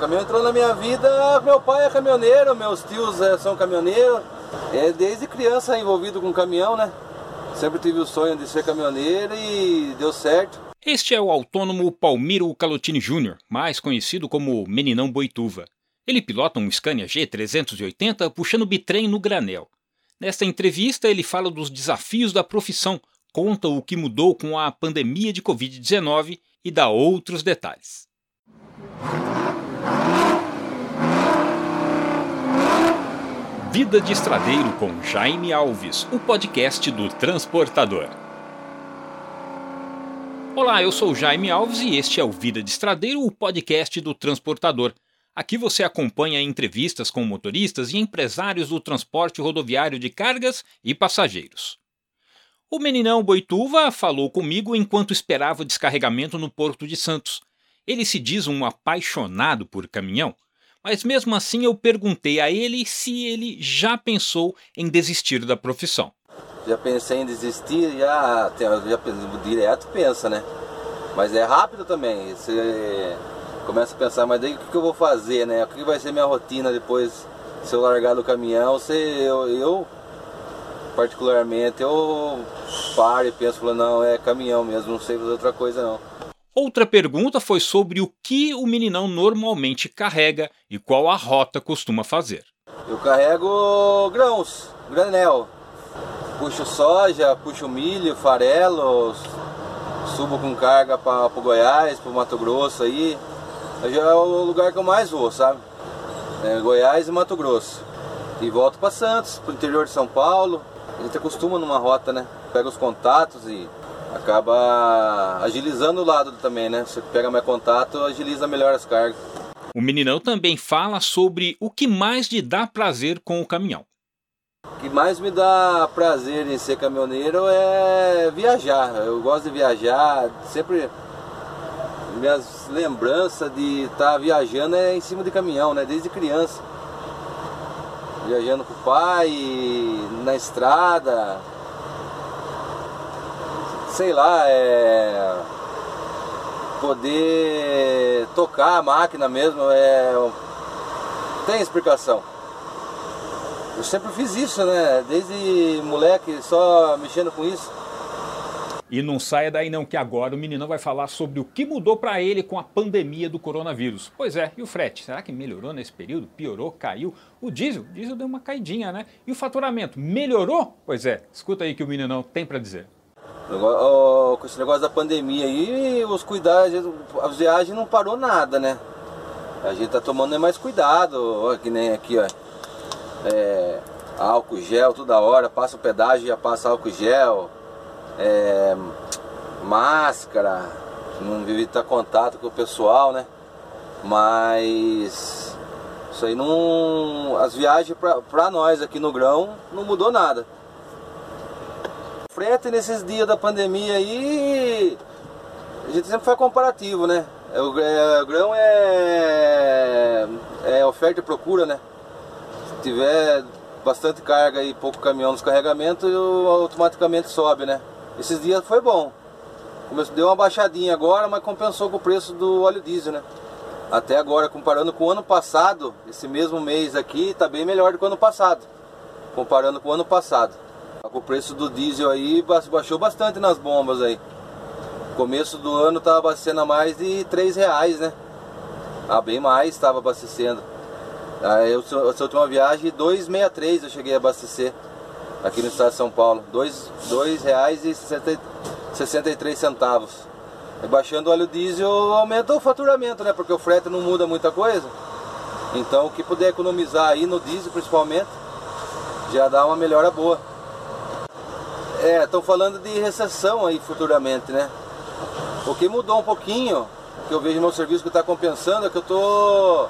O caminhão entrou na minha vida, meu pai é caminhoneiro, meus tios é, são caminhoneiros. É desde criança envolvido com caminhão, né? Sempre tive o sonho de ser caminhoneiro e deu certo. Este é o autônomo Palmiro Calotini Jr., mais conhecido como Meninão Boituva. Ele pilota um Scania G380 puxando bitrem no granel. Nesta entrevista, ele fala dos desafios da profissão, conta o que mudou com a pandemia de Covid-19 e dá outros detalhes. Vida de Estradeiro com Jaime Alves, o podcast do Transportador. Olá, eu sou Jaime Alves e este é o Vida de Estradeiro, o podcast do Transportador. Aqui você acompanha entrevistas com motoristas e empresários do transporte rodoviário de cargas e passageiros. O meninão Boituva falou comigo enquanto esperava o descarregamento no Porto de Santos. Ele se diz um apaixonado por caminhão mas mesmo assim eu perguntei a ele se ele já pensou em desistir da profissão. Já pensei em desistir, já, já direto pensa, né? Mas é rápido também. Você começa a pensar, mas daí o que eu vou fazer, né? O que vai ser minha rotina depois se eu largar do caminhão? Se eu, eu particularmente, eu paro e penso, não, é caminhão mesmo, não sei fazer outra coisa não. Outra pergunta foi sobre o que o meninão normalmente carrega e qual a rota costuma fazer. Eu carrego grãos, granel. Puxo soja, puxo milho, farelo, subo com carga para o Goiás, para o Mato Grosso aí. Já é o lugar que eu mais vou, sabe? É Goiás e Mato Grosso. E volto para Santos, para o interior de São Paulo. A gente acostuma numa rota, né? Pega os contatos e acaba agilizando o lado também, né? Você pega mais contato, agiliza melhor as cargas. O meninão também fala sobre o que mais lhe dá prazer com o caminhão. O que mais me dá prazer em ser caminhoneiro é viajar. Eu gosto de viajar, sempre minhas lembranças de estar tá viajando é em cima de caminhão, né? Desde criança. Viajando com o pai, na estrada, sei lá, é poder tocar a máquina mesmo, é tem explicação. Eu sempre fiz isso, né? Desde moleque, só mexendo com isso. E não saia daí não, que agora o menino vai falar sobre o que mudou para ele com a pandemia do coronavírus. Pois é, e o frete? Será que melhorou nesse período? Piorou? Caiu? O diesel? O diesel deu uma caidinha, né? E o faturamento? Melhorou? Pois é, escuta aí que o meninão tem para dizer com esse negócio da pandemia aí, os cuidados, a viagem não parou nada, né? A gente tá tomando mais cuidado, ó, que nem aqui, ó. É, álcool gel toda hora, passa o pedágio já passa álcool gel, é, máscara, não evitar contato com o pessoal, né? Mas isso aí não. As viagens pra, pra nós aqui no grão não mudou nada frete nesses dias da pandemia aí, a gente sempre faz comparativo, né? É, o, é, grão é, é oferta e procura, né? Se tiver bastante carga e pouco caminhão nos carregamentos, automaticamente sobe, né? Esses dias foi bom. Deu uma baixadinha agora, mas compensou com o preço do óleo diesel, né? Até agora, comparando com o ano passado, esse mesmo mês aqui, tá bem melhor do que o ano passado. Comparando com o ano passado. O preço do diesel aí baixou bastante nas bombas aí. Começo do ano estava abastecendo a mais de 3 reais, né? Ah, bem mais estava abastecendo. Aí eu, essa última viagem, 2,63 eu cheguei a abastecer aqui no estado de São Paulo. R$ reais e 63 centavos. Baixando o óleo diesel aumentou o faturamento, né? Porque o frete não muda muita coisa. Então o que puder economizar aí no diesel principalmente, já dá uma melhora boa. É, estão falando de recessão aí futuramente, né? O que mudou um pouquinho, que eu vejo no meu serviço que está compensando, é que eu tô.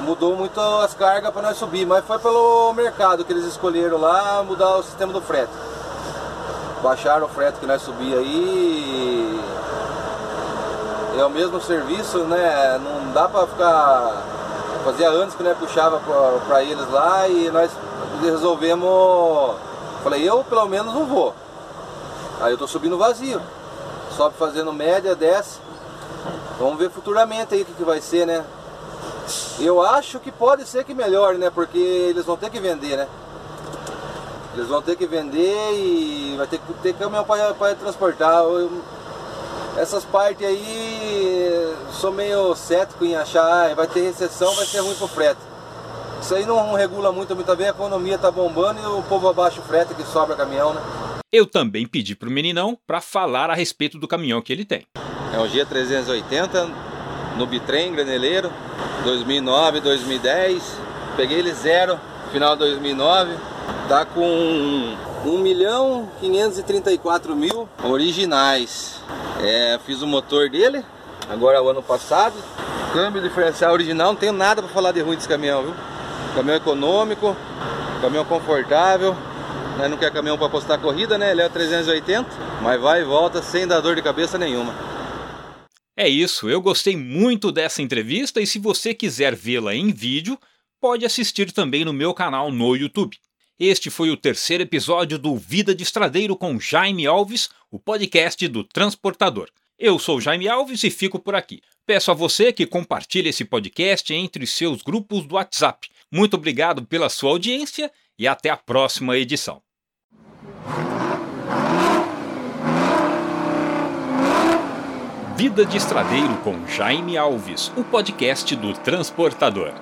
Mudou muito as cargas para nós subir, mas foi pelo mercado que eles escolheram lá mudar o sistema do frete. Baixaram o frete que nós subia aí. É o mesmo serviço, né? Não dá para ficar. Fazia anos que nós puxava para eles lá e nós resolvemos Falei, eu pelo menos não vou. Aí eu tô subindo vazio. Sobe fazendo média, desce. Vamos ver futuramente aí o que, que vai ser, né? Eu acho que pode ser que melhore, né? Porque eles vão ter que vender, né? Eles vão ter que vender e vai ter que ter caminhão para transportar. Eu, essas partes aí, sou meio cético em achar, vai ter recessão, vai ser ruim pro frete. Isso aí não regula muito, muito bem, a economia tá bombando e o povo abaixa o frete que sobra caminhão, né? Eu também pedi pro meninão para falar a respeito do caminhão que ele tem. É um G380 no bitrem, graneleiro, 2009, 2010. Peguei ele zero, final de 2009. Tá com 1 milhão 534 mil originais. É, fiz o motor dele, agora o ano passado. Câmbio diferencial original, não tenho nada para falar de ruim desse caminhão, viu? Caminhão econômico, caminhão confortável. Né? Não quer caminhão para postar corrida, né? Ele é 380, mas vai e volta sem dar dor de cabeça nenhuma. É isso, eu gostei muito dessa entrevista e se você quiser vê-la em vídeo, pode assistir também no meu canal no YouTube. Este foi o terceiro episódio do Vida de Estradeiro com Jaime Alves, o podcast do Transportador. Eu sou Jaime Alves e fico por aqui. Peço a você que compartilhe esse podcast entre seus grupos do WhatsApp. Muito obrigado pela sua audiência e até a próxima edição. Vida de Estradeiro com Jaime Alves, o podcast do Transportador.